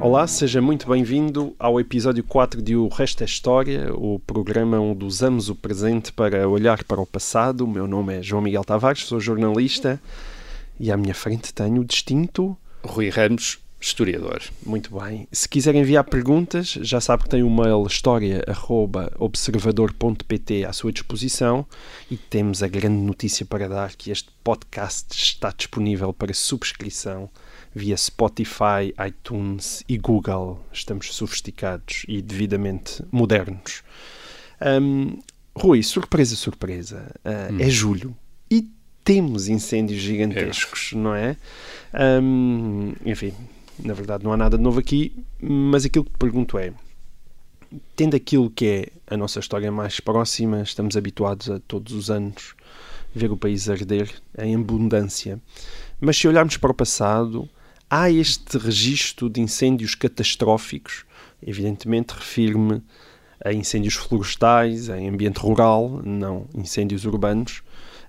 Olá, seja muito bem-vindo ao episódio 4 de O Resto é História, o programa onde usamos o presente para olhar para o passado. O meu nome é João Miguel Tavares, sou jornalista e à minha frente tenho o distinto. Rui Ramos, historiador. Muito bem. Se quiser enviar perguntas, já sabe que tem o mail história.observador.pt à sua disposição e temos a grande notícia para dar que este podcast está disponível para subscrição via Spotify, iTunes e Google. Estamos sofisticados e devidamente modernos. Hum, Rui, surpresa, surpresa. Ah, É julho e temos incêndios gigantescos, não é? Hum, enfim, na verdade não há nada de novo aqui, mas aquilo que te pergunto é: tendo aquilo que é a nossa história mais próxima, estamos habituados a todos os anos ver o país arder em abundância, mas se olharmos para o passado, há este registro de incêndios catastróficos, evidentemente refiro-me a incêndios florestais, em ambiente rural, não incêndios urbanos.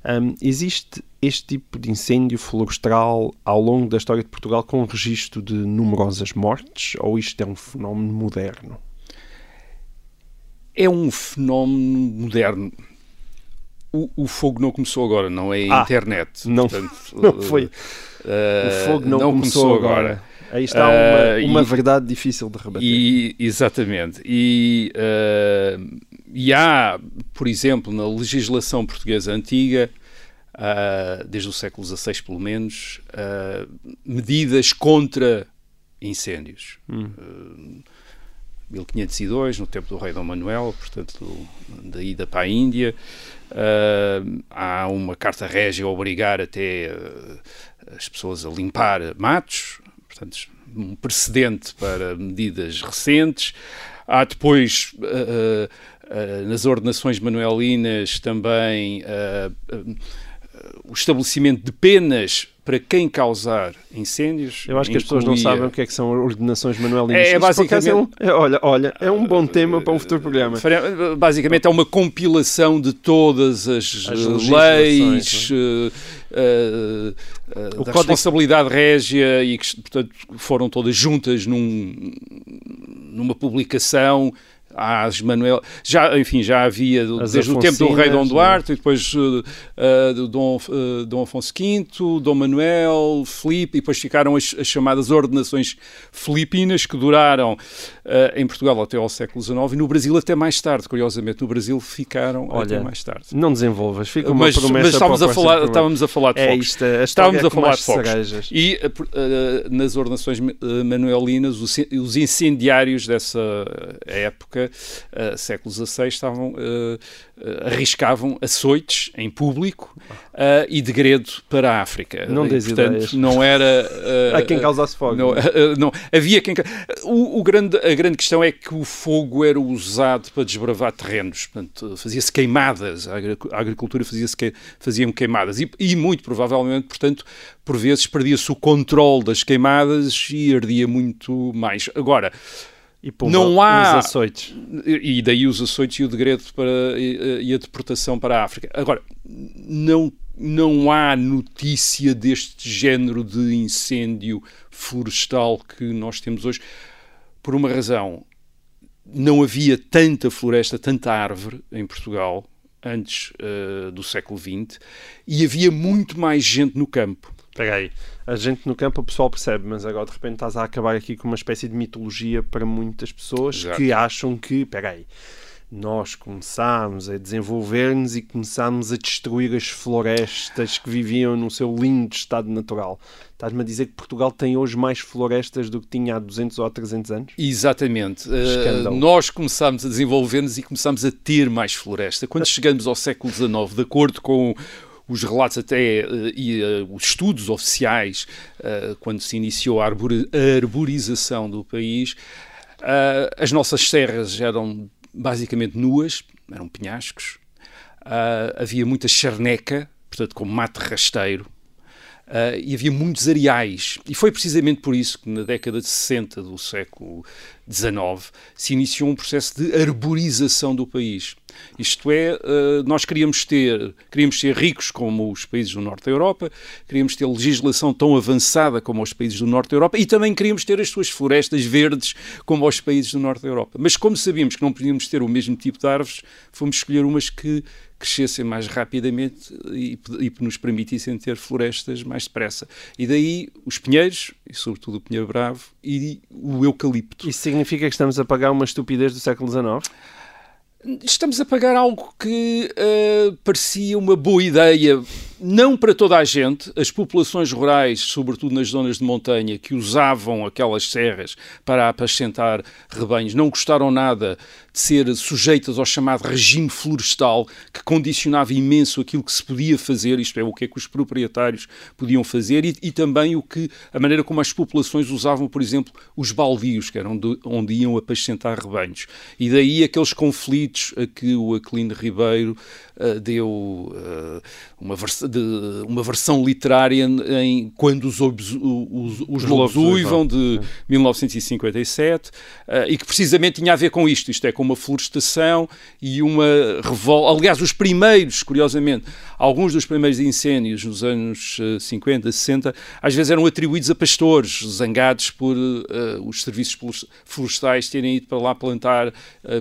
Hum, existe este tipo de incêndio florestal ao longo da história de Portugal com registro de numerosas mortes ou isto é um fenómeno moderno? É um fenómeno moderno. O, o fogo não começou agora, não é a Ah, internet. não- Portanto, não foi. eh, o fogo não, começou, agora. Aí está uma, uma e- verdade difícil de rebater. E, exatamente. E, eh, e há, por exemplo, na legislação portuguesa antiga, desde o século XVI pelo menos, medidas contra incêndios. Eh, 1502, no tempo do rei Dom Manuel, portanto, do- da ida para a Índia. Ah, há uma carta régia a obrigar até ah, as pessoas a limpar matos, portanto, um precedente para medidas recentes. Há depois, ah, nas ordenações manuelinas, também o estabelecimento de penas para quem causar incêndios. Eu acho que as pessoas não sabem o que é que são ordenações manuelinas. É, é um- basicamente- é- olha, olha, é um bom tema para um futuro programa. Basicamente é uma compilação de todas as, As leis eh, eh, O da Código- responsabilidade régia e que, portanto, foram todas juntas num, numa publicação. Às Manuel, já, enfim, já havia As desde o tempo do rei Dom Duarte, e depois eh, eh, do Dom, eh, Dom Afonso V, Dom Manuel, Filipe, e depois ficaram as, as chamadas ordenações filipinas, que duraram em Portugal até ao século XIX e no Brasil até mais tarde. Curiosamente, no Brasil ficaram Olha, até mais tarde. Não desenvolvas, fica uma Mas, promessa mas estávamos, para a falar, estávamos a falar de É fogos. isto, Estávamos a falar de fogos. cerejas. E eh, eh, nas ordenações eh, manuelinas, os, os incendiários dessa época, eh, século XVI, estavam, eh, eh, arriscavam açoites em público eh, e degredo para a África. Não E, portanto, ideias. não era... eh, Há quem causasse fogo. Não, eh, não, havia quem... O, o grande, a grande questão é que o fogo era usado para desbravar terrenos. Portanto, fazia-se queimadas. A agricultura fazia-se que, faziam queimadas. E, e muito provavelmente, portanto, por vezes perdia-se o controle das queimadas e ardia muito mais. Agora, E pumba, não há- uns açoites. e daí os açoites e o degredo para, e, a deportação para a África. Agora, não, não há notícia deste género de incêndio florestal que nós temos hoje, por uma razão. Não havia tanta floresta, tanta árvore em Portugal antes eh, do século XX e havia muito mais gente no campo. Espera aí, a gente no campo o pessoal percebe, mas agora de repente estás a acabar aqui com uma espécie de mitologia para muitas pessoas Exato. que acham que, espera aí, nós começámos a desenvolver-nos e começámos a destruir as florestas que viviam no seu lindo estado natural. Estás-me a dizer que Portugal tem hoje mais florestas do que tinha há 200 ou há 300 anos? Exatamente. Uh, nós começámos a desenvolver-nos e começámos a ter mais floresta. Quando chegamos ao século XIX, de acordo com os relatos até uh, e uh, os estudos oficiais, uh, quando se iniciou a, arbori- a arborização do país, as nossas serras eram basicamente nuas, eram penhascos, havia muita charneca, portanto, como mate rasteiro, Uh, e havia muitos areais. E foi precisamente por isso que na década de 60 do século Se iniciou um processo de arborização do país. Isto é, uh, nós queríamos ter, queríamos ser ricos como os países do norte da Europa, queríamos ter legislação tão avançada como os países do norte da Europa e também queríamos ter as suas florestas verdes como os países do norte da Europa. Mas como sabíamos que não podíamos ter o mesmo tipo de árvores, fomos escolher umas que crescessem mais rapidamente e, e nos permitissem ter florestas mais depressa. E daí os pinheiros, e sobretudo o pinheiro bravo, e o eucalipto. Isso significa que estamos a pagar uma estupidez do século XIX? Estamos a pagar algo que uh, parecia uma boa ideia, não para toda a gente. As populações rurais, sobretudo nas zonas de montanha, que usavam aquelas serras para apacentar rebanhos, não gostaram nada de ser sujeitas ao chamado regime florestal, que condicionava imenso aquilo que se podia fazer, isto é, o que é que os proprietários podiam fazer, e, e também o que a maneira como as populações usavam, por exemplo, os baldios, que eram onde, onde iam apacentar rebanhos. E daí aqueles conflitos a que o Aquilino Ribeiro uh, deu uh, uma, vers de, uma versão literária em Quando os, os, os, os Lobos Uivam, de 1957, uh, eh, e que precisamente tinha a ver com isto, isto é, com uma florestação e uma revolta. Aliás, os primeiros, curiosamente, alguns dos primeiros incêndios nos anos 50, 60, às vezes eram atribuídos a pastores, zangados por os serviços florestais terem ido para lá plantar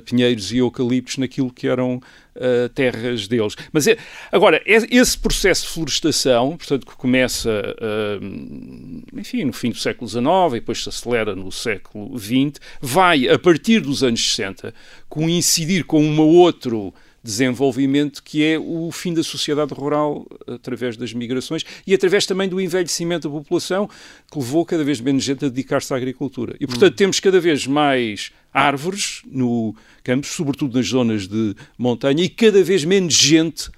pinheiros e eucaliptos naquilo que eram uh, terras deles. Mas é, agora, é, esse processo de florestação, portanto, que começa, uh, enfim, no fim do século XIX e depois se acelera no século XX, vai, a partir dos anos 60, coincidir com um outro desenvolvimento que é o fim da sociedade rural através das migrações e através também do envelhecimento da população que levou cada vez menos gente a dedicar-se à agricultura. E, portanto, hum. temos cada vez mais árvores no campo, sobretudo nas zonas de montanha, e cada vez menos gente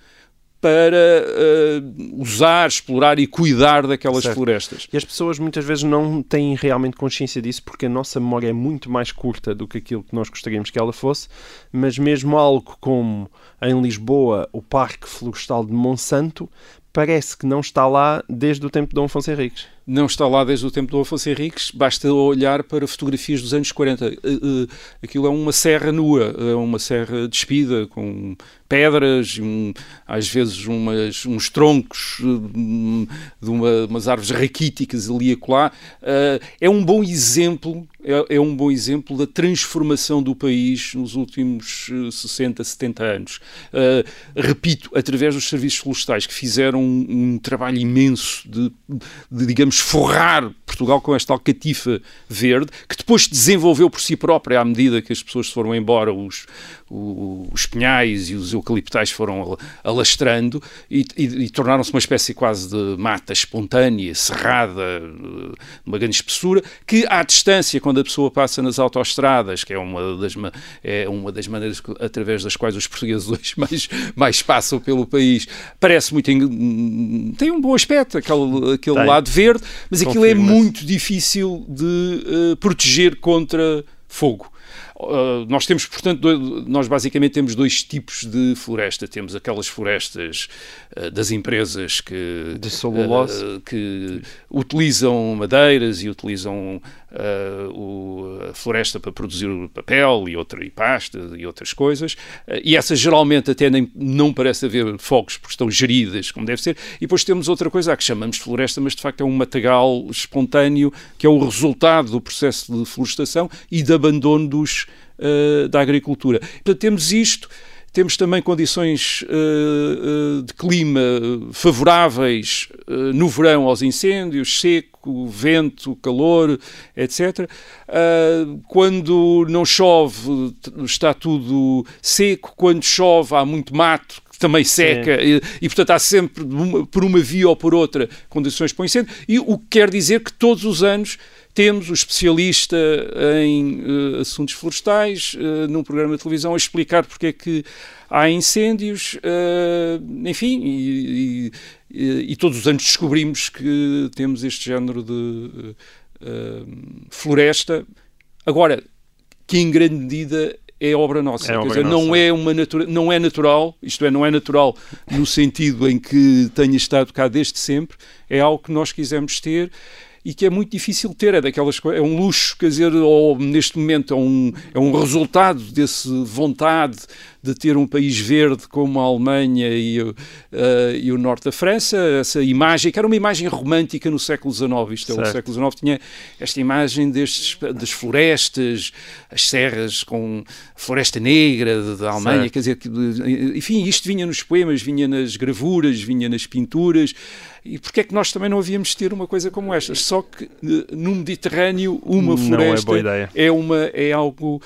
para uh, usar, explorar e cuidar daquelas certo. florestas. E as pessoas muitas vezes não têm realmente consciência disso porque a nossa memória é muito mais curta do que aquilo que nós gostaríamos que ela fosse, mas mesmo algo como em Lisboa o Parque Florestal de Monsanto parece que não está lá desde o tempo de Dom Afonso Henriques não está lá desde o tempo do Afonso Henriques, basta olhar para fotografias dos anos 40. Eh, eh, aquilo é uma serra nua, é uma serra despida, com pedras, um, às vezes umas, uns troncos um, de uma, umas árvores raquíticas ali e acolá. É um bom exemplo, é, é, um bom exemplo da transformação do país nos últimos 60, 70 anos. Repito, através dos serviços florestais que fizeram um, um trabalho imenso de, de digamos, forrar Portugal com esta alcatifa verde, que depois se desenvolveu por si própria à medida que as pessoas foram embora, os, os pinhais e os eucaliptais foram alastrando e, e, e tornaram-se uma espécie quase de mata espontânea, cerrada, uma grande espessura, que à distância, quando a pessoa passa nas autoestradas, que é uma das, é uma das maneiras através das quais os portugueses hoje mais, mais passam pelo país, parece muito. tem um bom aspecto, aquele, aquele lado verde, mas aquilo é muito difícil de uh, proteger contra fogo. Uh, nós temos, portanto, nós basicamente temos dois tipos de floresta. Temos aquelas florestas uh, das empresas que, de celulose. Uh, que utilizam madeiras e utilizam a floresta para produzir papel e, outra, e pasta e outras coisas. e essas geralmente até nem, não parece haver fogos porque estão geridas como deve ser. E depois temos outra coisa que chamamos de floresta, mas de facto é um matagal espontâneo que é o resultado do processo de florestação e de abandono dos uh, da agricultura. Portanto, temos isto. Temos também condições uh, de clima favoráveis no verão aos incêndios, seco, vento, calor, etc. quando não chove, está tudo seco. Quando chove, há muito mato, também seca e, e, portanto há sempre por uma via ou por outra condições para o incêndio e o que quer dizer que todos os anos temos o especialista em uh, assuntos florestais uh, num programa de televisão a explicar porque é que há incêndios, uh, enfim, e, e, e, todos os anos descobrimos que temos este género de floresta. Agora, que em grande medida é obra nossa. É obra dizer, nossa. não é, uma natura, não é natural, isto é, não é natural no sentido em que tenha estado cá desde sempre, é algo que nós quisemos ter e que é muito difícil ter, é daquelas é um luxo, quer dizer, ou neste momento é um, é um resultado desse vontade de ter um país verde como a Alemanha e, o- eh, e o norte da França, essa imagem, que era uma imagem romântica no século XIX, isto é, o século XIX tinha esta imagem destes, das florestas, as serras com floresta negra da Alemanha, Certo. quer dizer, enfim, isto vinha nos poemas, vinha nas gravuras, vinha nas pinturas, e porque é que nós também não havíamos de ter uma coisa como esta? Só que eh, no Mediterrâneo uma é floresta boa ideia. é uma é algo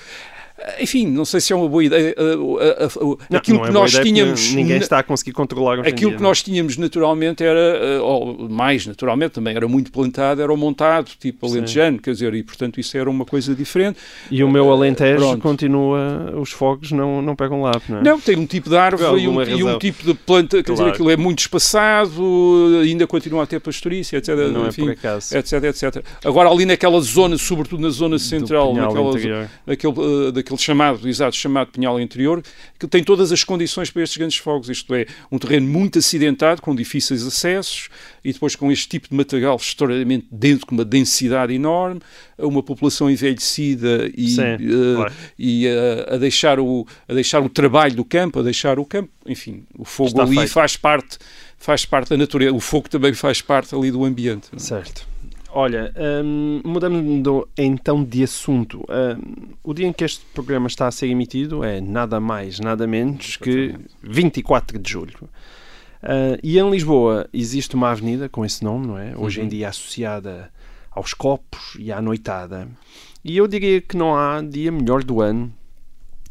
enfim, não sei se é uma boa ideia. Uh, Não, aquilo não é que nós tínhamos. Ninguém está a conseguir controlar hoje Aquilo dia, que é? nós tínhamos naturalmente era, uh, ou mais naturalmente também, era muito plantado, era o montado, tipo Sim. alentejano, quer dizer, e portanto isso era uma coisa diferente. E o meu Alentejo Pronto. continua, os fogos não, não pegam lá, não é? Não, tem um tipo de árvore e um, e um tipo de planta, quer dizer, Claro. aquilo é muito espaçado, ainda continua a ter pastorícia, etc. Não é enfim, por acaso. etc, etc. Agora ali naquela zona, sobretudo na zona central, naquela interior. daquele, daquele chamado, exato, chamado Pinhal Interior, que tem todas as condições para estes grandes fogos. Isto é, um terreno muito acidentado, com difíceis acessos, e depois com este tipo de material extraordinariamente denso, com uma densidade enorme, uma população envelhecida e, Sim, eh, claro. e eh, a, deixar o, a deixar o trabalho do campo, a deixar o campo, enfim, o fogo Está ali feito. faz parte, faz parte da natureza, o fogo também faz parte ali do ambiente. Certo. Olha, hum, mudando então de assunto. Hum, o dia em que este programa está a ser emitido é nada mais, nada menos que 24 de julho. Ah, e em Lisboa existe uma avenida com esse nome, não é? Hoje em Uhum. dia associada aos copos e à noitada. E eu diria que não há dia melhor do ano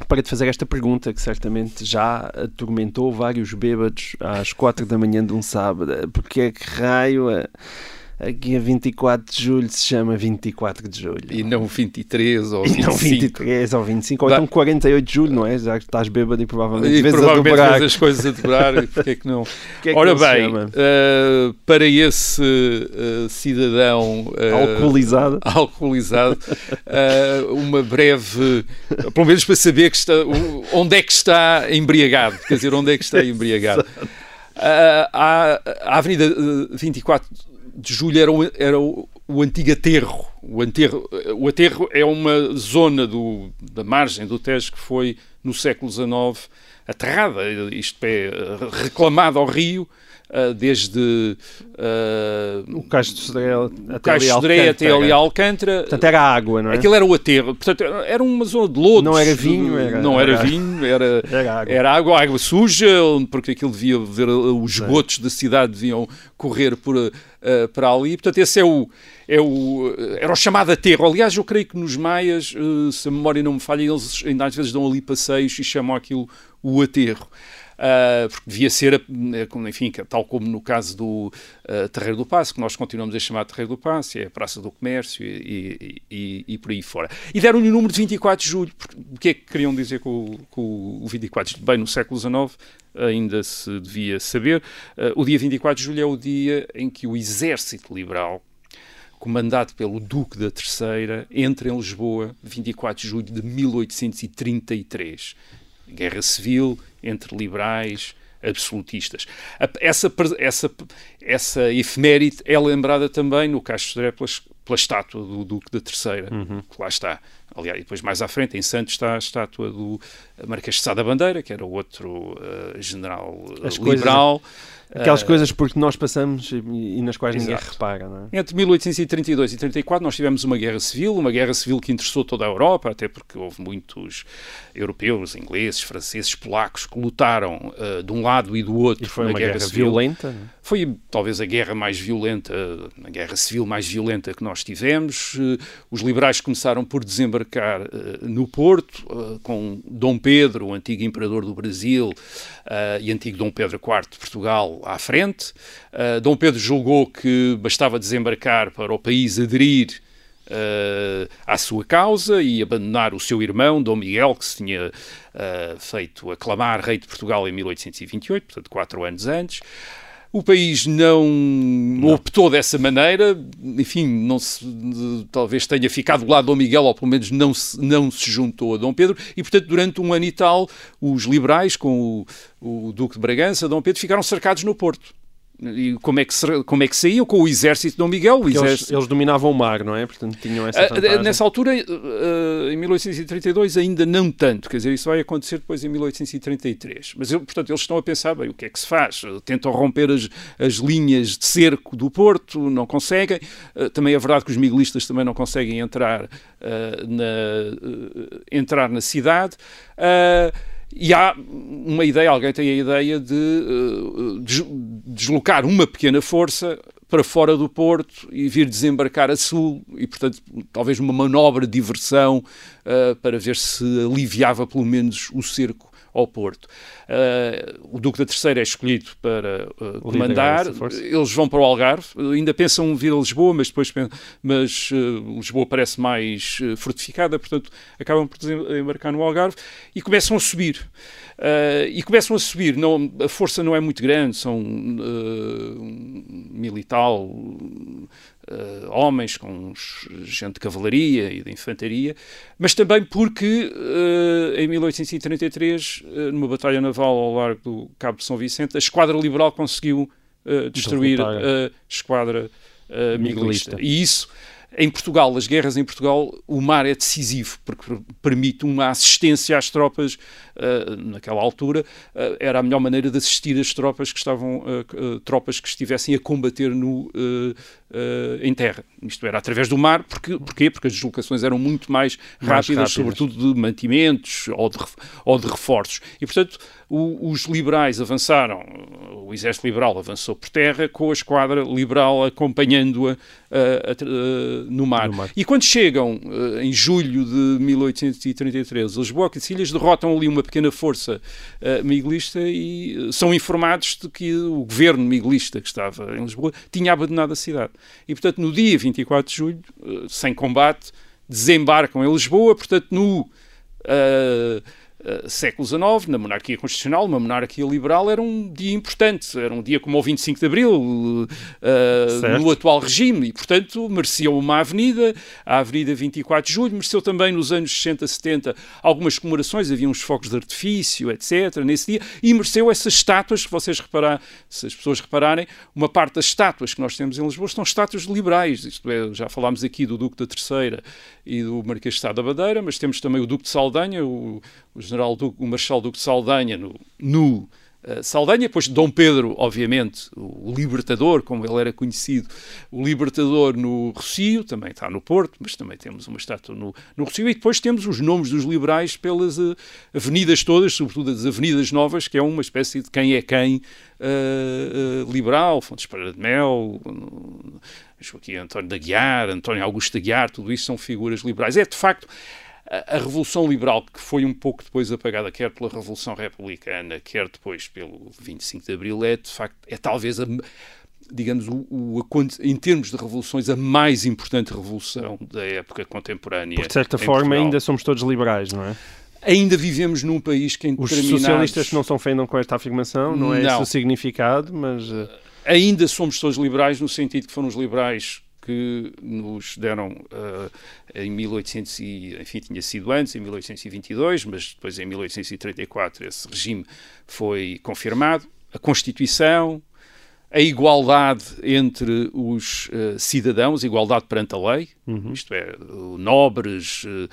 para te fazer esta pergunta que certamente já atormentou vários bêbados às 4 da manhã de um sábado. Porque é que raio a, aqui a 24 de julho se chama 24 de julho? E não 23 ou E 25. não 23 ou 25, ou Dá- então 48 de julho, não é? Já que estás bêbado e provavelmente E vezes a provavelmente dobrar. fez as coisas a dobrar, e porque é que não? que é que Ora não bem, eh, para esse eh, cidadão eh, Alcoolizado. alcoolizado, uma breve, pelo menos para saber que está, onde é que está embriagado, quer dizer, onde é que está embriagado. Ah, a, a Avenida eh, 24 de Julho era, o, era o, o antigo aterro. O, aterro. o aterro é uma zona do, da margem do Tejo que foi, no século XIX, aterrada, isto é, reclamada ao rio, ah, desde ah, O Cais de Sodré até de Dré até ali a Alcântara. Portanto, era água, não é? Aquilo era o aterro. Portanto, era uma zona de lodos. Não era vinho, era- Não era, era- vinho, era, Era água. era água, água suja, porque aquilo devia ver os esgotos da cidade deviam correr por, eh, para ali. Portanto, esse é o, é o era o chamado aterro. Aliás, eu creio que nos maias, eh, se a memória não me falha, eles ainda às vezes dão ali passeios e chamam aquilo o aterro. Ah, porque devia ser, eh, enfim, tal como no caso do ah, Terreiro do Passo, que nós continuamos a chamar de Terreiro do Passo, é a Praça do Comércio e, e- e- e por aí fora. E deram-lhe o número de 24 de julho. Porque, o que é que queriam dizer com, com o 24 de julho? Bem, no século XIX ainda se devia saber. Ah, o dia 24 de julho é o dia em que o Exército Liberal comandado pelo Duque da Terceira, entra em Lisboa 24 de julho de 1833. Guerra civil entre liberais absolutistas. Essa, essa, essa efeméride é lembrada também no Castro de Sodré pela, pela estátua do Duque da Terceira, que lá está. Aliás, e depois mais à frente, em Santos, está a estátua do Marquês de Sá da Bandeira, que era outro eh, general eh, As coisas- liberal. Aquelas Eh, coisas porque nós passamos e, e nas quais ninguém Exato. repara, não é? entre 1832 e 34 nós tivemos uma guerra civil, uma guerra civil que interessou toda a Europa, até porque houve muitos europeus, ingleses, franceses, polacos que lutaram eh, de um lado e do outro E foi uma guerra, civil. violenta. é? Foi talvez a guerra mais violenta, a guerra civil mais violenta que nós tivemos. Eh, Os liberais começaram por desembarcar eh, no Porto, eh, com Dom Pedro, o antigo imperador do Brasil, eh, e antigo Dom Pedro IV de Portugal à frente. Dom Pedro julgou que bastava desembarcar para o país aderir eh, à sua causa e abandonar o seu irmão, Dom Miguel, que se tinha eh, feito aclamar rei de Portugal em 1828, portanto, quatro anos antes. O país não, não, optou dessa maneira, enfim, não se, talvez tenha ficado do lado de Dom Miguel, ou pelo menos não se, não se juntou a Dom Pedro, e portanto, durante um ano e tal, os liberais, com o, o Duque de Bragança, Dom Pedro, ficaram cercados no Porto. E como é, que se, como é que saíam? Com o exército de Dom Miguel. Exército... eles, eles, dominavam o mar, não é? Portanto, tinham essa ah, vantagem. Nessa altura, ah, em 1832, ainda não tanto. Quer dizer, isso vai acontecer depois em 1833. Mas, portanto, eles estão a pensar, bem, o que é que se faz? Tentam romper as, as linhas de cerco do Porto, não conseguem. Também é verdade que os miguelistas também não conseguem entrar, na, entrar na cidade. E há uma ideia, alguém tem a ideia de uh, deslocar uma pequena força para fora do Porto e vir desembarcar a sul e, portanto, talvez uma manobra de diversão uh, para ver se aliviava pelo menos o cerco ao Porto. Uh, o Duque da Terceira é escolhido para uh, comandar, eles vão para o Algarve, ainda pensam vir a Lisboa, mas depois mas, uh, Lisboa parece mais fortificada, portanto acabam por embarcar no Algarve e começam a subir. e começam a subir, não, a força não é muito grande, são militar, uh, homens, com gente de cavalaria e de infantaria, mas também porque uh, em 1833, uh, numa batalha naval ao largo do Cabo de São Vicente, a esquadra liberal conseguiu destruir a esquadra miguelista. E isso em Portugal, as guerras em Portugal, o mar é decisivo, porque permite uma assistência às tropas, uh, naquela altura, uh, era a melhor maneira de assistir as tropas que estavam, uh, tropas que estivessem a combater no, em terra. Isto era através do mar, porque, porquê? Porque as deslocações eram muito mais, mais rápidas, rápidas, sobretudo de mantimentos ou de, ou de reforços. E, portanto, o, os liberais avançaram, o exército liberal avançou por terra, com a esquadra liberal acompanhando-a no mar. no, mar. E quando chegam, uh, em julho de 1833, Lisboa e Sicílias derrotam ali uma pequena força uh, miguelista e uh, são informados de que o governo miguelista que estava em Lisboa tinha abandonado a cidade. E, portanto, no dia 24 de julho, sem combate, desembarcam em Lisboa, portanto, no eh, século XIX, na monarquia constitucional, uma monarquia liberal, era um dia importante, era um dia como o 25 de Abril, uh, no atual regime, e portanto merecia uma avenida, a Avenida 24 de Julho, mereceu também nos anos 60, 70 algumas comemorações, havia uns focos de artifício, etc., nesse dia, e mereceu essas estátuas, que vocês reparar, se as pessoas repararem, uma parte das estátuas que nós temos em Lisboa são estátuas liberais, isto é, já falámos aqui do Duque da Terceira e do Marquês de Sá da Badeira, mas temos também o Duque de Saldanha, o, o general Duque, o Marshal Duque de Saldanha no, no uh, Saldanha, depois Dom Pedro, obviamente, o libertador, como ele era conhecido, o libertador no Rocio, também está no Porto, mas também temos uma estátua no, no Rocio, e depois temos os nomes dos liberais pelas uh, avenidas todas, sobretudo as avenidas novas, que é uma espécie de quem é quem uh, liberal, Fontes Pereira de Mel, Joaquim António da Guiar, António Augusto da Guiar, tudo isso são figuras liberais. É, de facto, a, Revolução Liberal, que foi um pouco depois apagada, quer pela Revolução Republicana, quer depois pelo 25 de Abril, é de facto, é talvez a digamos, o, o, em termos de revoluções, a mais importante revolução da época contemporânea. Por certa forma, Portugal. ainda somos todos liberais, não é? Ainda vivemos num país que em Os socialistas não se ofendam com esta afirmação, não, não. é esse o significado, mas... Uh... Ainda somos todos liberais, no sentido que foram os liberais que nos deram uh, em 1800 e, enfim, tinha sido antes, em 1822, mas depois em 1834 esse regime foi confirmado. A Constituição, a igualdade entre os uh, cidadãos, igualdade perante a lei, uhum. isto é, nobres, uh,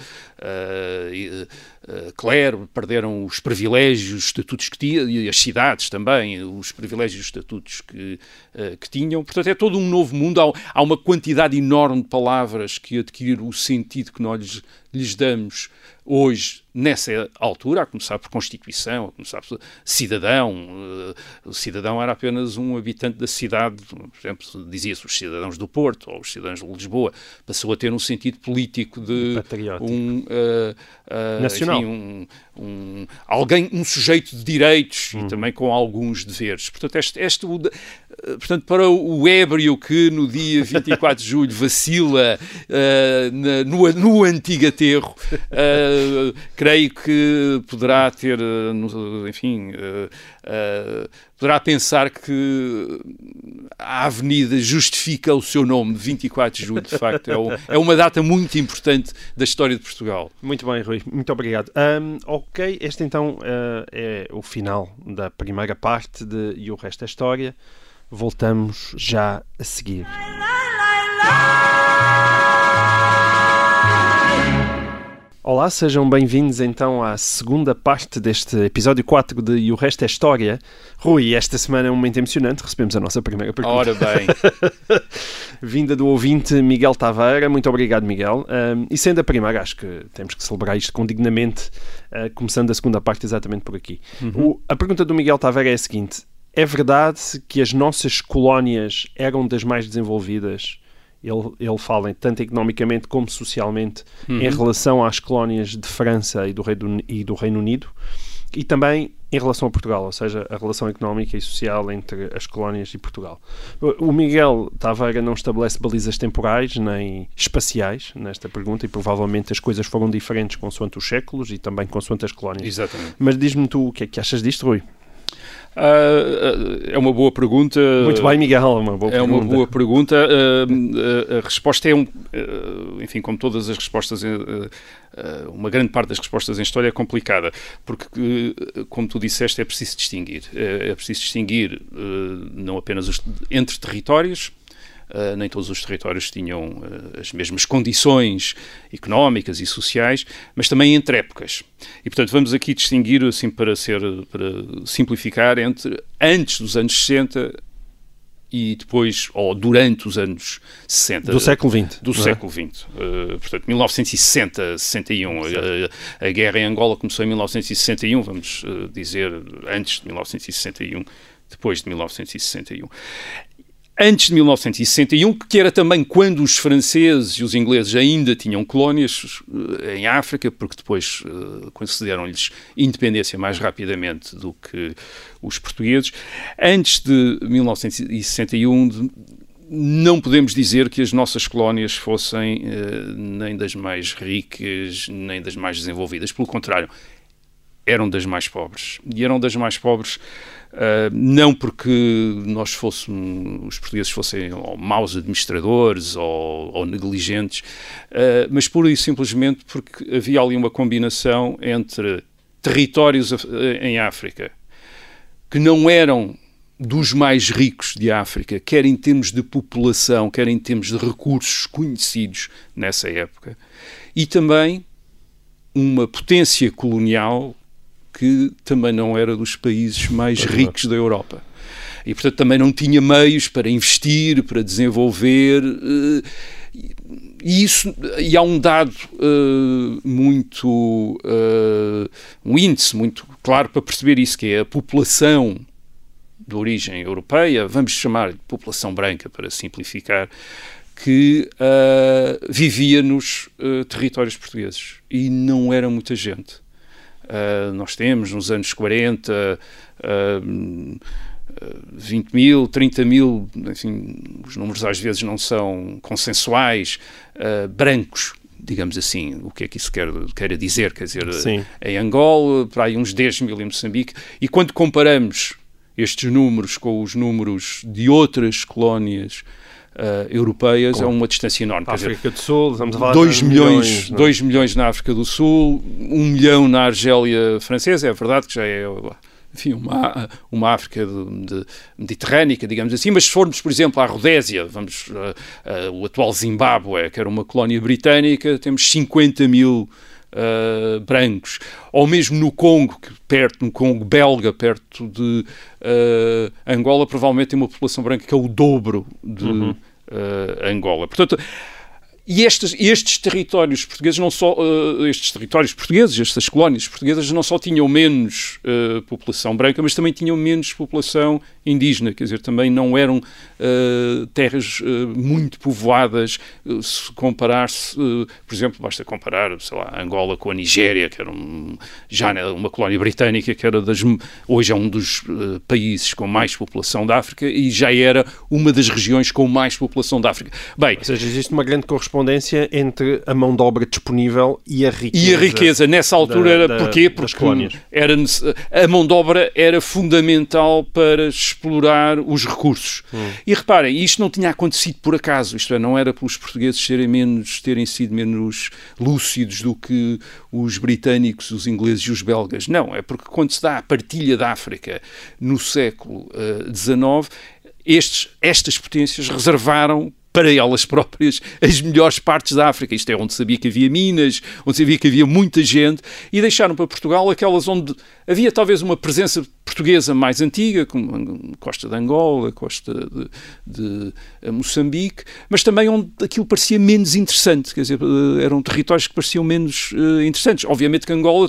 uh, clero, perderam os privilégios, os estatutos que tinham, e as cidades também, os privilégios e os estatutos que, que tinham. Portanto, é todo um novo mundo. Há, há, uma quantidade enorme de palavras que adquiriram o sentido que nós lhes, damos hoje, nessa altura, a começar por Constituição, a começar por cidadão, uh, o cidadão era apenas um habitante da cidade, por exemplo, dizia-se os cidadãos do Porto ou os cidadãos de Lisboa, passou a ter um sentido político de um uh, uh, nacional, enfim, um, um, alguém, um sujeito de direitos hum. e também com alguns deveres. Portanto, este, este portanto, para o ébrio que no dia 24 de julho vacila uh, na, no, no antigo aterro, uh, creio que poderá ter, enfim, poderá pensar que a avenida justifica o seu nome, 24 de julho, de facto. É, o, é, uma data muito importante da história de Portugal. Muito bem, Rui. Muito obrigado. Um, ok, este então uh, é o final da primeira parte de E o Resto é História. Voltamos já a seguir. Olá, sejam bem-vindos então à segunda parte deste episódio 4 de E o Resto é História. Rui, esta semana é um momento emocionante, recebemos a nossa primeira pergunta. Ora bem. Vinda do ouvinte Miguel Taveira, muito obrigado Miguel. Um, e sendo a primeira, acho que temos que celebrar isto com dignamente, uh, começando a segunda parte exatamente por aqui. Uhum. O, a pergunta do Miguel Taveira é a seguinte, é verdade que as nossas colónias eram das mais desenvolvidas ele, ele fala tanto economicamente como socialmente uhum. em relação às colónias de França e do, Reino, e do Reino Unido e também em relação a Portugal, ou seja, a relação económica e social entre as colónias e Portugal. O Miguel Taveira não estabelece balizas temporais nem espaciais nesta pergunta e provavelmente as coisas foram diferentes consoante os séculos e também consoante as colónias. Exatamente. Mas diz-me tu o que é que achas disto, Rui? Uh, é uma boa pergunta. Muito bem, Miguel, é uma boa é pergunta. Uma boa pergunta. Uh, a resposta é um. enfim, como todas as respostas, uma grande parte das respostas em história é complicada, porque, como tu disseste, é preciso distinguir. É preciso distinguir não apenas os, entre territórios, Uh, nem todos os territórios tinham uh, as mesmas condições económicas e sociais, mas também entre épocas. E, portanto, vamos aqui distinguir, assim, para, ser, para simplificar, entre antes dos anos 60 e depois, ou durante os anos 60. Do século XX. Do é? século XX. Uh, portanto, 1960, 61. A, a, guerra em Angola começou em 1961, vamos dizer, antes de 1961 depois de 1961 antes de 1961, que era também quando os franceses e os ingleses ainda tinham colónias eh, em África, porque depois uh, concederam-lhes independência mais rapidamente do que os portugueses. Antes de 1961, de, não podemos dizer que as nossas colónias fossem uh, nem das mais ricas, nem das mais desenvolvidas. Pelo contrário, eram das mais pobres. E eram das mais pobres Uh, não porque nós fôssemos, os portugueses fossem ou maus administradores ou, ou negligentes, uh, mas pura e simplesmente porque havia ali uma combinação entre territórios em África que não eram dos mais ricos de África, quer em termos de população, quer em termos de recursos conhecidos nessa época, e também uma potência colonial que também não era dos países mais ricos da Europa. E, portanto, também não tinha meios para investir, para desenvolver. Eh, e, isso, e há um dado uh, muito. Uh, um índice muito claro para perceber isso, que é a população de origem europeia, vamos chamar de população branca para simplificar, que uh, vivia nos territórios portugueses. E não era muita gente. Uh, nós temos nos anos 40 uh, 20 mil, 30 mil, enfim, os números às vezes não são consensuais, uh, brancos, digamos assim, o que é que isso quer, quer dizer? Quer dizer, Sim. em Angola, para aí uns 10 mil em Moçambique, e quando comparamos estes números com os números de outras colónias uh, europeias Com, é uma distância enorme. A África dizer, do Sul, estamos a falar 2 milhões, 2 é? milhões na África do Sul, 1 um milhão na Argélia francesa, é verdade que já é enfim, uma, uma África de, de, mediterrânica, digamos assim, mas se formos, por exemplo, à Rodésia, vamos, uh, uh, o atual Zimbábue, que era uma colónia britânica, temos 50 mil uh, brancos, ou mesmo no Congo, perto, no Congo belga, perto de Angola, provavelmente tem uma população branca que é o dobro de uhum. Uh, Angola. Portanto, e estes, estes territórios portugueses não só uh, estes territórios portugueses, estas colónias portuguesas não só tinham menos uh, população branca, mas também tinham menos população indígena, quer dizer, também não eram uh, terras muito povoadas, se comparar-se, por exemplo, basta comparar, sei lá, Angola com a Nigéria, que era um, já uma colónia britânica, que era das, hoje é um dos países com mais população da África e já era uma das regiões com mais população da África. Bem, Ou seja, existe uma grande correspondência entre a mão de obra disponível e a riqueza. E a riqueza, nessa altura, era da, porquê? Porque era, a mão de obra era fundamental para explorar os recursos. Hum. E reparem, isto não tinha acontecido por acaso, isto é, não era pelos portugueses serem menos, terem sido menos lúcidos do que os britânicos, os ingleses e os belgas. Não, é porque quando se dá a partilha da África no século XIX, uh, estes, estas potências reservaram para elas próprias as melhores partes da África. Isto é onde sabia que havia minas, onde sabia que havia muita gente, e deixaram para Portugal aquelas onde havia talvez uma presença portuguesa mais antiga, como a costa de Angola, a costa de, de Moçambique, mas também onde aquilo parecia menos interessante, quer dizer, eh, eram territórios que pareciam menos uh, interessantes. Obviamente que Angola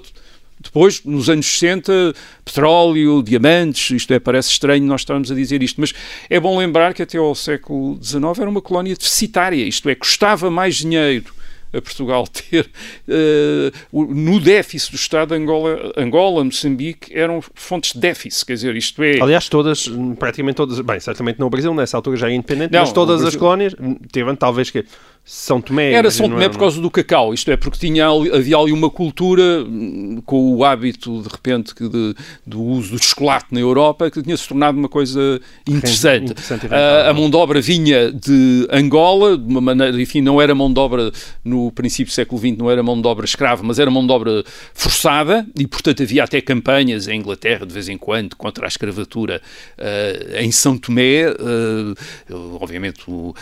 depois, nos anos 60, petróleo, diamantes, isto é, parece estranho nós estarmos a dizer isto, mas é bom lembrar que até ao século XIX era uma colónia deficitária, isto é, custava mais dinheiro a Portugal ter uh, no déficit do Estado Angola, Angola, Moçambique eram fontes de déficit, quer dizer, isto é... Aliás, todas, praticamente todas, bem, certamente no Brasil, nessa altura já é independente, não, mas todas as colónias, teve talvez que são Tomé. Era São Tomé por causa do cacau, isto é, porque tinha, havia ali uma cultura hum, com o hábito, de repente, de, do uso do chocolate na Europa, que tinha se tornado uma coisa interessante. interessante a, a mão de obra vinha de Angola, de uma maneira, enfim, não era mão de obra no princípio do século XX, não era mão de obra escrava, mas era mão de obra forçada, e portanto havia até campanhas em Inglaterra, de vez em quando, contra a escravatura uh, em São Tomé. Uh, obviamente, o,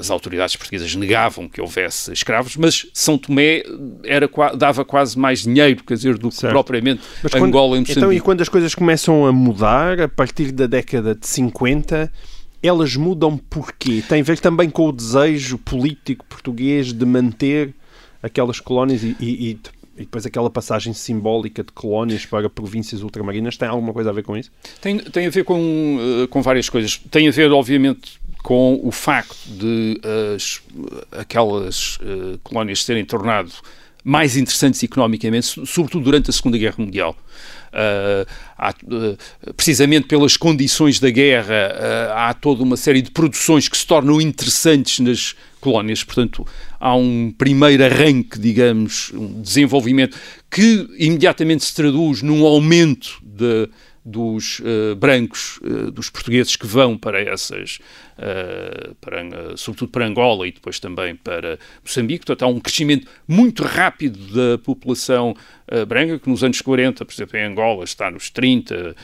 as autoridades portuguesas negavam que houvesse escravos, mas São Tomé era, dava quase mais dinheiro, quer dizer, do que certo. propriamente mas quando, Angola e Moçambique. Então, e quando as coisas começam a mudar, a partir da década de 50, elas mudam porquê? Tem a ver também com o desejo político português de manter aquelas colónias e, e, e e depois aquela passagem simbólica de colónias para províncias ultramarinas tem alguma coisa a ver com isso? Tem, tem a ver com, eh, com várias coisas. Tem a ver, obviamente, com o facto de as, aquelas uh, colónias serem tornado mais interessantes economicamente, sobretudo durante a Segunda Guerra Mundial. Uh, há, uh, precisamente pelas condições da guerra, uh, há toda uma série de produções que se tornam interessantes nas colónias. Portanto, há um primeiro arranque, digamos, um desenvolvimento que imediatamente se traduz num aumento de dos brancos, dos portugueses que vão para essas, para, sobretudo para Angola e depois também para Moçambique. Portanto, há um crescimento muito rápido da população branca, que nos anos 40, por exemplo, em Angola está nos 30,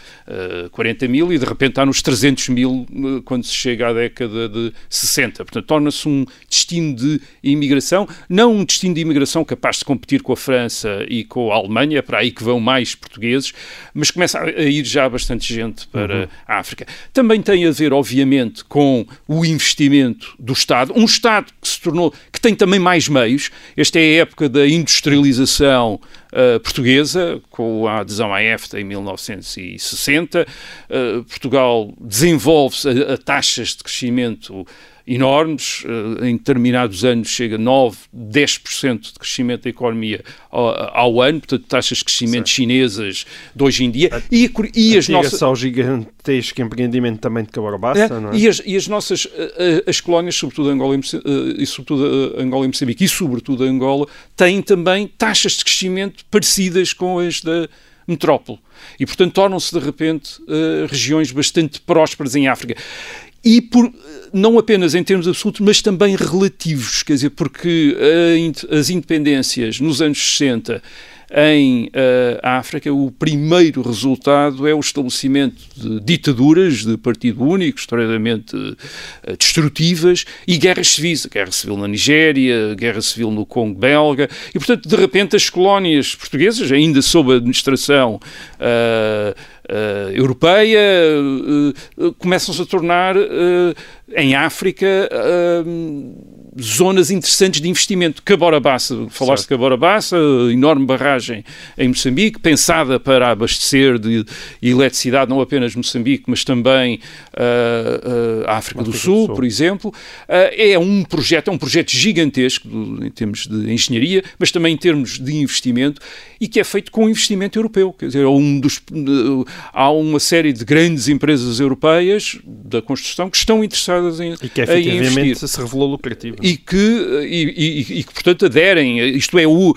40 mil e de repente está nos 300 mil quando se chega à década de 60. Portanto, torna-se um destino de imigração, não um destino de imigração capaz de competir com a França e com a Alemanha, é para aí que vão mais portugueses, mas começa a ir já bastante gente para uhum. a África. Também tem a ver, obviamente, com o investimento do Estado, um Estado que se tornou, que tem também mais meios. Esta é a época da industrialização Uh, portuguesa, com a adesão à EFTA em 1960. Uh, Portugal desenvolve-se a, a, taxas de crescimento enormes, eh, em determinados anos chega a 9, 10% de crescimento da economia ao, ao, ano, portanto taxas de crescimento certo. chinesas de hoje em dia. A, e, e as nossas... ao gigantesco empreendimento também de Cabarbaça, é, não é? E as, e as nossas, eh, eh, as colónias, sobretudo Angola e, e sobretudo Angola e Moçambique, e sobretudo Angola, têm também taxas de crescimento parecidas com as da metrópole. E, portanto, tornam-se, de repente, regiões bastante prósperas em África e por, não apenas em termos absolutos, mas também relativos, quer dizer, porque a, as independências nos anos 60 em uh, África, o primeiro resultado é o estabelecimento de ditaduras de partido único, extremamente uh, destrutivas, e guerras civis. Guerra civil na Nigéria, guerra civil no Congo belga, e portanto, de repente, as colónias portuguesas, ainda sob a administração. Uh, uh, europeia, uh, começam-se a tornar em África zonas interessantes de investimento. Cabora Bassa, falaste de Cabora Bassa, enorme barragem em Moçambique, pensada para abastecer de eletricidade não apenas Moçambique, mas também uh, uh, a África do Sul, do Sul, por exemplo. Uh, é um projeto, é um projeto gigantesco em termos de engenharia, mas também em termos de investimento e que é feito com investimento europeu. Quer dizer, é um dos, há uma série de grandes empresas europeias da construção que estão interessadas em, e que efetivamente em investir. se revelou lucrativo. E que, e, e, e que portanto, aderem, isto é, o,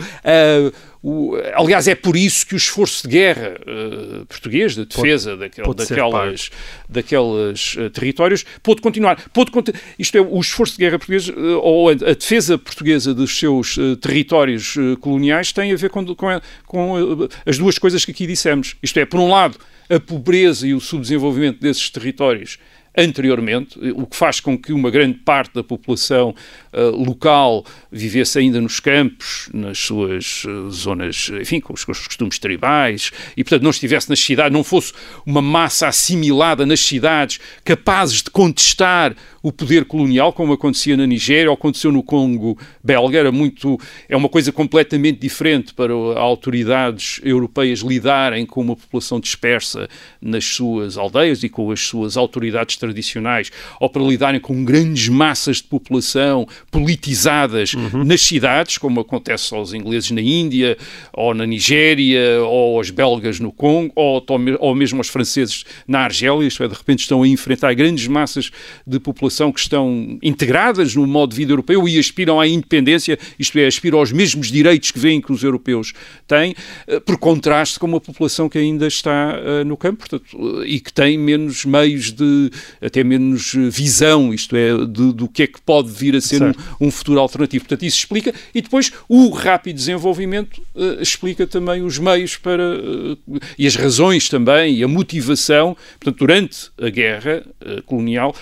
o, aliás, é por isso que o esforço de guerra uh, português, de defesa pode, daquel, pode daquelas, daqueles uh, territórios, pode continuar. Pode, isto é, o esforço de guerra português, uh, ou a, a, defesa portuguesa dos seus territórios coloniais, tem a ver com, com, com as duas coisas que aqui dissemos. Isto é, por um lado, a pobreza e o subdesenvolvimento desses territórios anteriormente, o que faz com que uma grande parte da população uh, local vivesse ainda nos campos, nas suas uh, zonas, enfim, com os, os, costumes tribais, e portanto não estivesse nas cidades, não fosse uma massa assimilada nas cidades, capazes de contestar o poder colonial, como acontecia na Nigéria ou aconteceu no Congo belga, era muito, é uma coisa completamente diferente para autoridades europeias lidarem com uma população dispersa nas suas aldeias e com as suas autoridades tradicionais, ou para lidarem com grandes massas de população politizadas uhum. nas cidades, como acontece aos ingleses na Índia, ou na Nigéria, ou aos belgas no Congo, ou, ou mesmo aos franceses na Argélia, isto é, de repente estão a enfrentar grandes massas de população que estão integradas no modo de vida europeu e aspiram à independência, isto é, aspiram aos mesmos direitos que veem que os europeus têm, eh, por contraste com uma população que ainda está uh, no campo portanto, e que tem menos meios de, até menos visão, isto é, de, do que é que pode vir a ser um, um, futuro alternativo. Portanto, isso explica, e depois o rápido desenvolvimento uh, explica também os meios para, uh, e as razões também, e a motivação, portanto, durante a guerra colonial,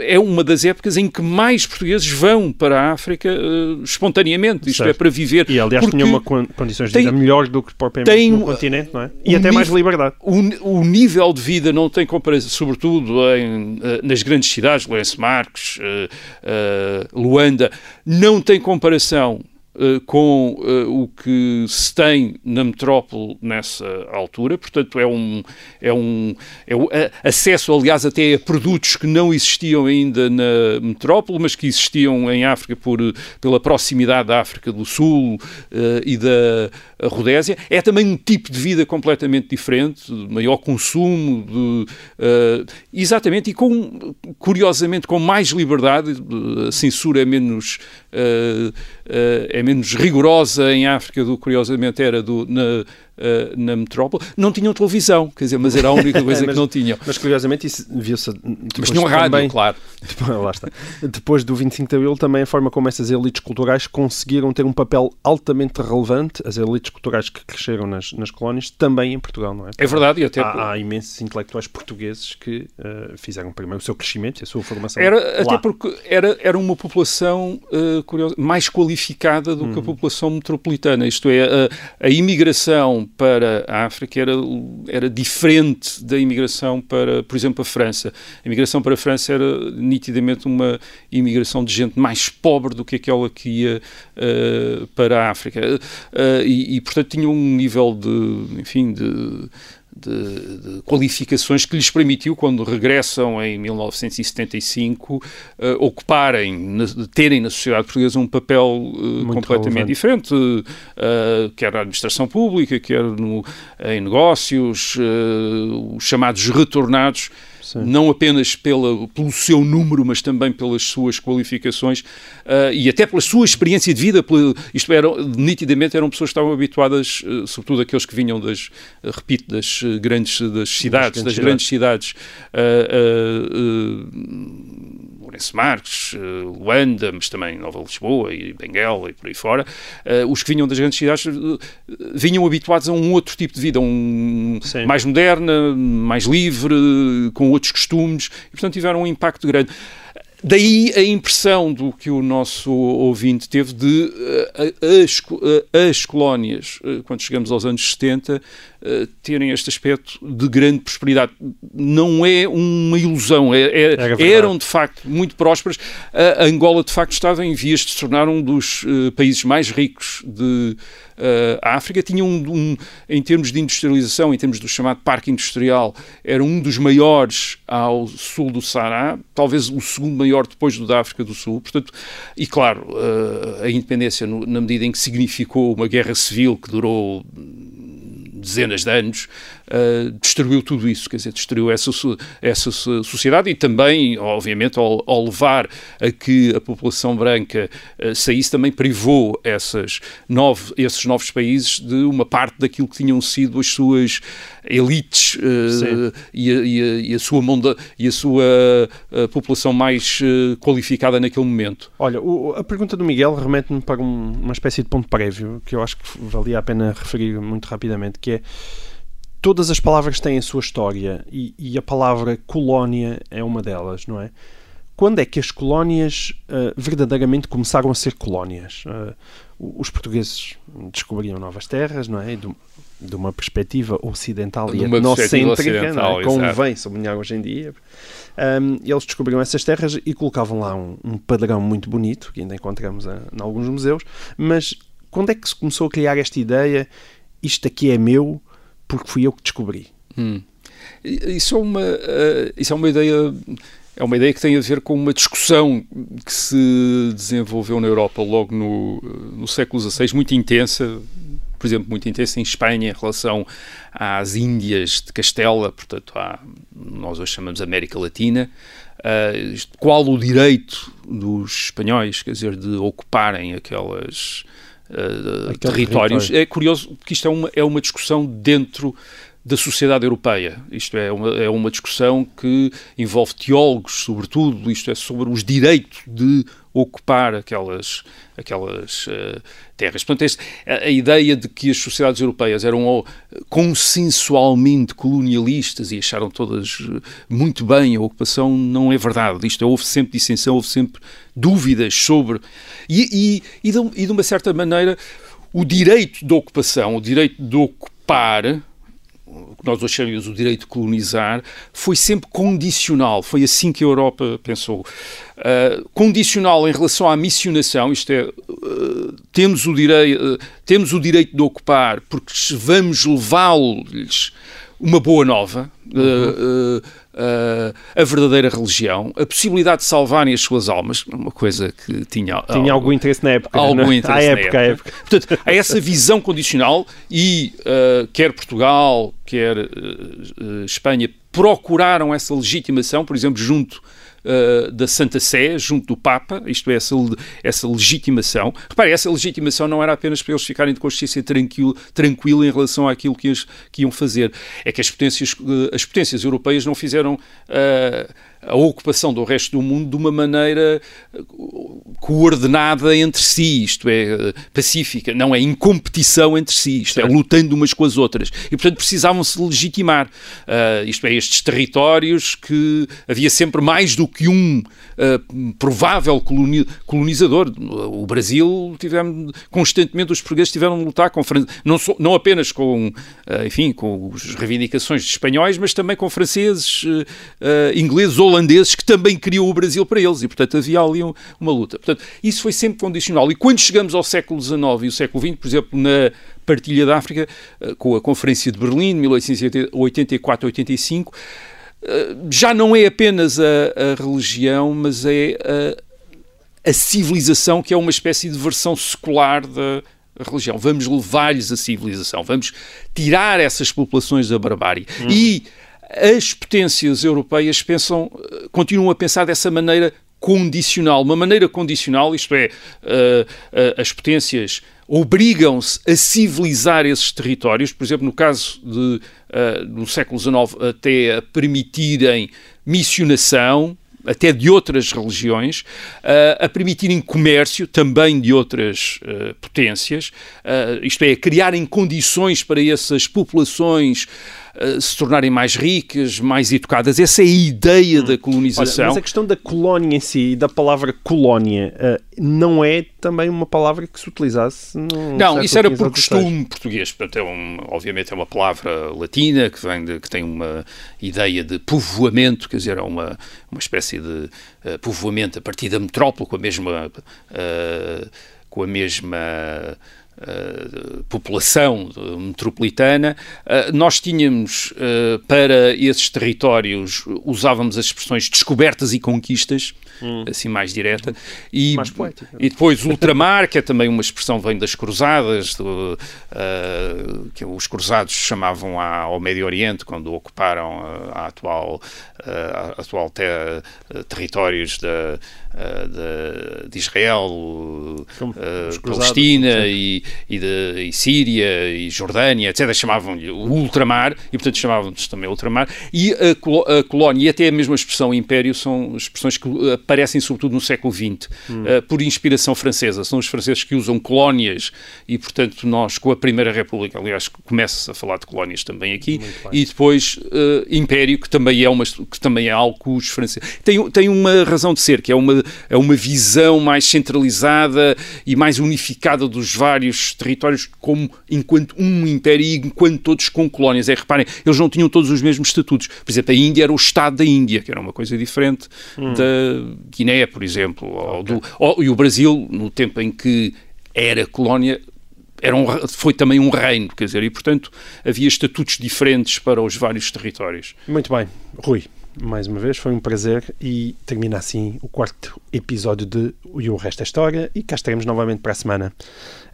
é uma das épocas em que mais portugueses vão para a África uh, espontaneamente, isto é, certo. é, para viver. E aliás tinha uma condições de vida melhores do que propriamente tem, no continente, não é? E até mais liberdade. O, o, nível de vida não tem comparação, sobretudo em, uh, nas grandes cidades, Lourenço Marques, uh, Luanda, não tem comparação eh, com uh, o que se tem na metrópole nessa altura, portanto é um, é um é um, acesso, aliás, até a produtos que não existiam ainda na metrópole, mas que existiam em África por, pela proximidade da África do Sul uh, e da Rodésia. É também um tipo de vida completamente diferente, maior consumo, de, exatamente, e com, curiosamente, com mais liberdade, a censura é menos, é menos rigorosa em África do que curiosamente era do, na, uh, na metrópole, não tinham televisão, quer dizer, mas era a única coisa mas, que não tinham. Mas curiosamente isso viu-se. Mas tinham rádio, também, claro. Depois, lá está. Depois do 25 de Abril, também a forma como essas elites culturais conseguiram ter um papel altamente relevante, as elites culturais que cresceram nas, nas colónias, também em Portugal, não é? É verdade, e até. Há, há imensos intelectuais portugueses que uh, fizeram primeiro o seu crescimento e a sua formação. Era, lá. até porque era, era uma população uh, curiosa, mais qualificada do hum. que a uhum. população metropolitana, isto é, a, a imigração para a África era, era diferente da imigração para, por exemplo, a França. A imigração para a França era nitidamente uma imigração de gente mais pobre do que aquela que ia uh, para a África. Uh, e, e, portanto, tinha um nível de, enfim, de de, de, qualificações que lhes permitiu, quando regressam em 1975, uh, eh, ocuparem, na, terem na sociedade portuguesa um papel uh, completamente relevante. diferente, uh, quer na administração pública, quer no, em negócios, os chamados retornados Sim. não apenas pela, pelo seu número, mas também pelas suas qualificações uh, e até pela sua experiência de vida. Pela, isto era, nitidamente eram pessoas que estavam habituadas, uh, sobretudo aqueles que vinham das, uh, repito, das grandes das cidades, das grandes cidades. Lourenço Marques, Luanda, mas também Nova Lisboa e Benguela e por aí fora, os que vinham das grandes cidades vinham habituados a um outro tipo de vida, um, mais moderna, mais livre, com outros costumes, e portanto tiveram um impacto grande. Daí a impressão do que o nosso ouvinte teve de uh, as, uh, as colónias, uh, quando chegamos aos anos 70, uh, terem este aspecto de grande prosperidade. Não é uma ilusão, é, é, eram de facto muito prósperas. A Angola de facto estava em vias de se tornar um dos uh, países mais ricos de uh, África. Tinha um, um, em termos de industrialização, em termos do chamado parque industrial, era um dos maiores ao sul do Saara, talvez o segundo maior depois do da África do Sul. Portanto, e claro, a independência no, na medida em que significou uma guerra civil que durou dezenas de anos, uh, destruiu tudo isso, quer dizer, destruiu essa, essa sociedade e também, obviamente, ao, ao levar a que a população branca uh, saísse, também privou essas nove, esses novos países de uma parte daquilo que tinham sido as suas elites uh, e, a, e, a, e, a, sua monda, e a sua população mais qualificada naquele momento. Olha, o, a pergunta do Miguel remete-me para um, uma espécie de ponto prévio que eu acho que valia a pena referir muito rapidamente, que é todas as palavras têm a sua história e, e, a palavra colónia é uma delas, não é? Quando é que as colónias uh, verdadeiramente começaram a ser colónias? Uh, os portugueses descobriam novas terras, não é? De, de uma perspectiva ocidental e etnocêntrica, é? como vem sublinhar hoje em dia. Um, eles descobriram essas terras e colocavam lá um, um padrão muito bonito, que ainda encontramos a, em alguns museus, mas quando é que se começou a criar esta ideia isto aqui é meu porque fui eu que descobri. Hum. Isso é uma, uh, isso é uma ideia é uma ideia que tem a ver com uma discussão que se desenvolveu na Europa logo no, no século XVI, muito intensa, por exemplo, muito intensa em Espanha em relação às Índias de Castela, portanto, à, nós hoje chamamos América Latina. Uh, qual o direito dos espanhóis, quer dizer, de ocuparem aquelas uh, territórios. Território. É curioso que isto é uma, é uma discussão dentro da sociedade europeia. Isto é uma, é uma discussão que envolve teólogos, sobretudo, isto é sobre os direitos de ocupar aquelas, aquelas uh, terras. Portanto, este, a, a, ideia de que as sociedades europeias eram oh, consensualmente colonialistas e acharam todas eh, muito bem a ocupação não é verdade. Isto é, houve sempre dissensão, houve sempre dúvidas sobre. E, e, e, de, e de uma certa maneira, o direito de ocupação, o direito de ocupar que nós hoje chamamos o direito de colonizar, foi sempre condicional. Foi assim que a Europa pensou. Uh, condicional em relação à missionação, isto é, uh, temos, o direito, uh, temos o direito de ocupar porque vamos levá-los uma boa nova. Uhum uh, a verdadeira religião, a possibilidade de salvarem as suas almas, uma coisa que tinha, tinha algum interesse na época. Algum não? interesse à época, época. época. Portanto, há essa visão condicional e uh, quer Portugal, quer uh, Espanha procuraram essa legitimação, por exemplo, junto uh, da Santa Sé, junto do Papa, isto é, essa, essa legitimação. Repare, essa legitimação não era apenas para eles ficarem de consciência tranquilo, tranquila em relação àquilo que, eles, que iam fazer. É que as potências, uh, as potências europeias não fizeram. Uh, a ocupação do resto do mundo de uma maneira eh, coordenada entre si, isto é, eh, pacífica, não é em competição entre si, isto é, certo. é lutando umas com as outras. E, portanto, precisavam se legitimar. Uh, isto é, estes territórios que havia sempre mais do que um uh, provável colonizador. O Brasil, tivemos, constantemente, os portugueses tiveram de lutar com, não, so, não apenas com, uh, enfim, com as reivindicações de espanhóis, mas também com franceses, ingleses, holandeses que também criou o Brasil para eles e, portanto, havia ali uma luta. Portanto, isso foi sempre condicional. E quando chegamos ao século XIX e o século XX, por exemplo, na partilha da África, eh, com a Conferência de Berlim, 1884-85, eh, já não é apenas a, a religião, mas é a, a, civilização, que é uma espécie de versão secular da religião. Vamos levar-lhes a civilização, vamos tirar essas populações da barbárie. Hum. E as potências europeias pensam, continuam a pensar dessa maneira condicional. Uma maneira condicional, isto é, uh, uh, as potências obrigam-se a civilizar esses territórios, por exemplo, no caso de, do século XIX, até a permitirem missionação, até de outras religiões, a permitirem comércio também de outras potências, isto é, criarem condições para essas populações uh, se tornarem mais ricas, mais educadas. Essa é a ideia hum. da colonização. Olha, mas a questão da colónia em si e da palavra colónia uh, não é também uma palavra que se utilizasse no Não, isso era por costume português. Portanto, é um, obviamente é uma palavra latina que, vem de, que tem uma ideia de povoamento, quer dizer, é uma, uma espécie de uh, povoamento a partir da metrópole com a mesma... com a mesma Uh, população metropolitana, uh, nós tínhamos para esses territórios, usávamos as expressões descobertas e conquistas, hum. assim mais direta, e, mais poética. e depois ultramar, que é também uma expressão vem das cruzadas, do, que os cruzados chamavam ao Médio Oriente, quando ocuparam a atual, a atual ter, territórios da de, de, Israel, uh, Palestina e, e, de, e Síria e Jordânia, etc. Chamavam-lhe o ultramar e, portanto, chamavam-nos também ultramar. E a, a, colónia e até a mesma expressão império são expressões que aparecem sobretudo no século XX, hum. uh, por inspiração francesa. São os franceses que usam colónias e, portanto, nós com a Primeira República, aliás, começa a falar de colónias também aqui, e depois império, que também é, uma, que também é algo que os franceses... Tem, tem uma razão de ser, que é uma é uma visão mais centralizada e mais unificada dos vários territórios como enquanto um império e enquanto todos com colónias. É, reparem, eles não tinham todos os mesmos estatutos. Por exemplo, a Índia era o Estado da Índia, que era uma coisa diferente hum. da Guiné, por exemplo. Okay. Ou do, ou, e o Brasil, no tempo em que era colónia, era um, foi também um reino, quer dizer, e portanto havia estatutos diferentes para os vários territórios. Muito bem. Rui, mais uma vez, foi um prazer e termina assim o quarto episódio de E o Resto é História e cá estaremos novamente para a semana.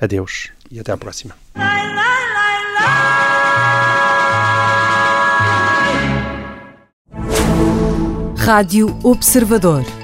Adeus e até à próxima. Rádio Observador.